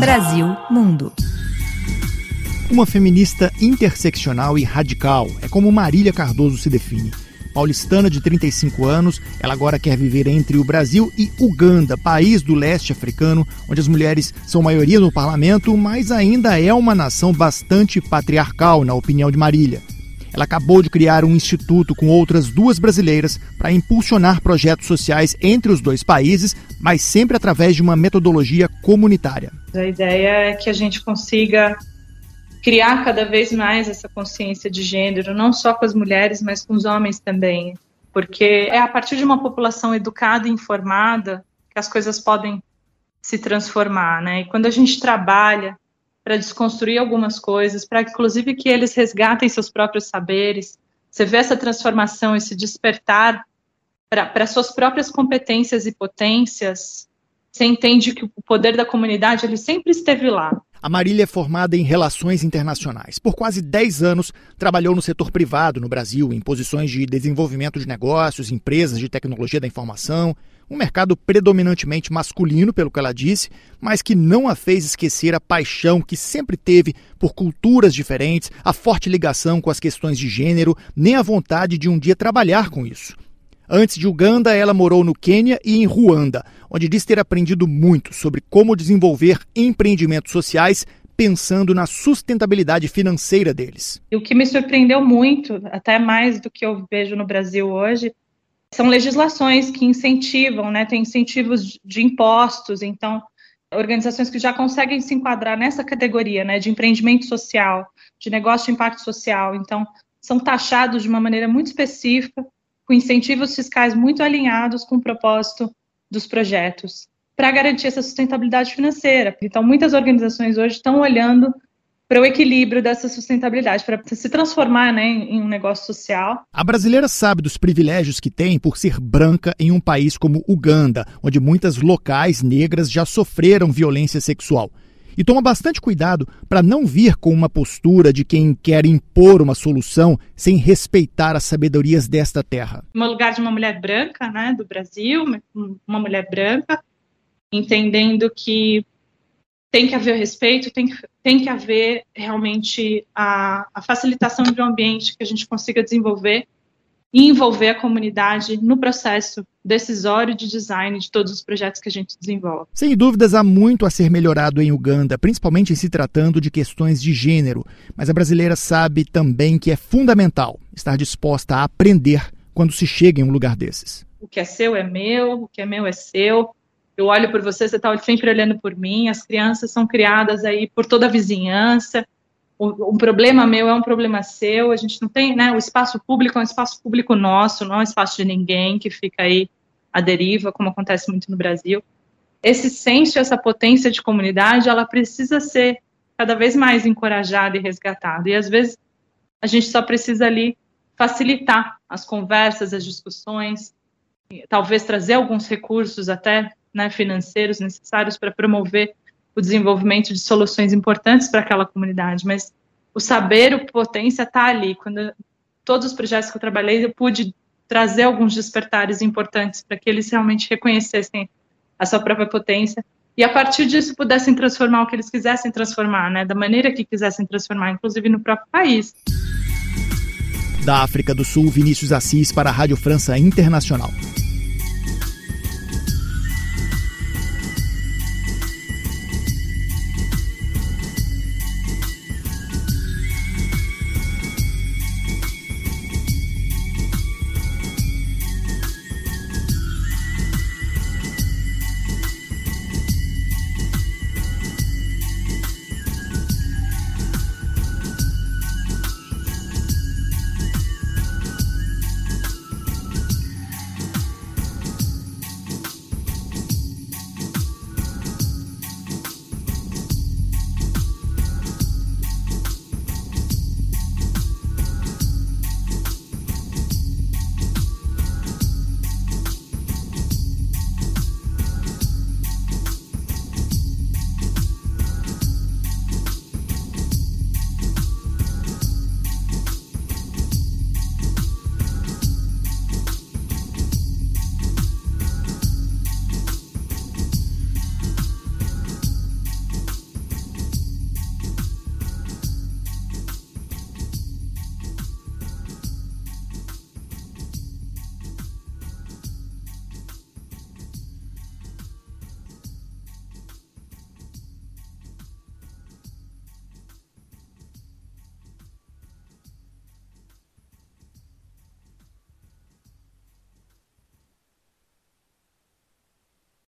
Brasil Mundo. Uma feminista interseccional e radical é como Marília Cardoso se define. Paulistana de 35 anos, ela agora quer viver entre o Brasil e Uganda, país do leste africano, onde as mulheres são maioria no parlamento, mas ainda é uma nação bastante patriarcal, na opinião de Marília. Ela acabou de criar um instituto com outras duas brasileiras para impulsionar projetos sociais entre os dois países, mas sempre através de uma metodologia comunitária. A ideia é que a gente consiga criar cada vez mais essa consciência de gênero, não só com as mulheres, mas com os homens também. Porque é a partir de uma população educada e informada que as coisas podem se transformar, né? E quando a gente trabalha para desconstruir algumas coisas, para inclusive que eles resgatem seus próprios saberes, você vê essa transformação, esse despertar para suas próprias competências e potências, você entende que o poder da comunidade ele sempre esteve lá. A Marília é formada em Relações Internacionais. Por quase 10 anos, trabalhou no setor privado no Brasil, em posições de desenvolvimento de negócios, empresas de tecnologia da informação, um mercado predominantemente masculino, pelo que ela disse, mas que não a fez esquecer a paixão que sempre teve por culturas diferentes, a forte ligação com as questões de gênero, nem a vontade de um dia trabalhar com isso. Antes de Uganda, ela morou no Quênia e em Ruanda, onde diz ter aprendido muito sobre como desenvolver empreendimentos sociais pensando na sustentabilidade financeira deles. E o que me surpreendeu muito, até mais do que eu vejo no Brasil hoje, são legislações que incentivam, né? Tem incentivos de impostos, então organizações que já conseguem se enquadrar nessa categoria, né, de empreendimento social, de negócio de impacto social. Então, são taxados de uma maneira muito específica com incentivos fiscais muito alinhados com o propósito dos projetos, para garantir essa sustentabilidade financeira. Então, muitas organizações hoje estão olhando para o equilíbrio dessa sustentabilidade, para se transformar né, em um negócio social. A brasileira sabe dos privilégios que tem por ser branca em um país como Uganda, onde muitas locais negras já sofreram violência sexual e toma bastante cuidado para não vir com uma postura de quem quer impor uma solução sem respeitar as sabedorias desta terra. No lugar de uma mulher branca, né, do Brasil, uma mulher branca, entendendo que tem que haver respeito, tem que, tem que haver realmente a, a facilitação de um ambiente que a gente consiga desenvolver e envolver a comunidade no processo decisório de design de todos os projetos que a gente desenvolve. Sem dúvidas, há muito a ser melhorado em Uganda, principalmente em se tratando de questões de gênero, mas a brasileira sabe também que é fundamental estar disposta a aprender quando se chega em um lugar desses. O que é seu é meu, o que é meu é seu. Eu olho por você, você está sempre olhando por mim. As crianças são criadas aí por toda a vizinhança um problema meu é um problema seu, a gente não tem, né, o espaço público é um espaço público nosso, não é um espaço de ninguém que fica aí à deriva, como acontece muito no Brasil. Esse senso, essa potência de comunidade, ela precisa ser cada vez mais encorajada e resgatada, e às vezes a gente só precisa ali facilitar as conversas, as discussões, talvez trazer alguns recursos até né, financeiros necessários para promover o desenvolvimento de soluções importantes para aquela comunidade, mas o saber, o potência está ali. Quando todos os projetos que eu trabalhei, eu pude trazer alguns despertares importantes para que eles realmente reconhecessem a sua própria potência e a partir disso pudessem transformar o que eles quisessem transformar, né, da maneira que quisessem transformar, inclusive no próprio país. Da África do Sul, Vinícius Assis para a Rádio França Internacional.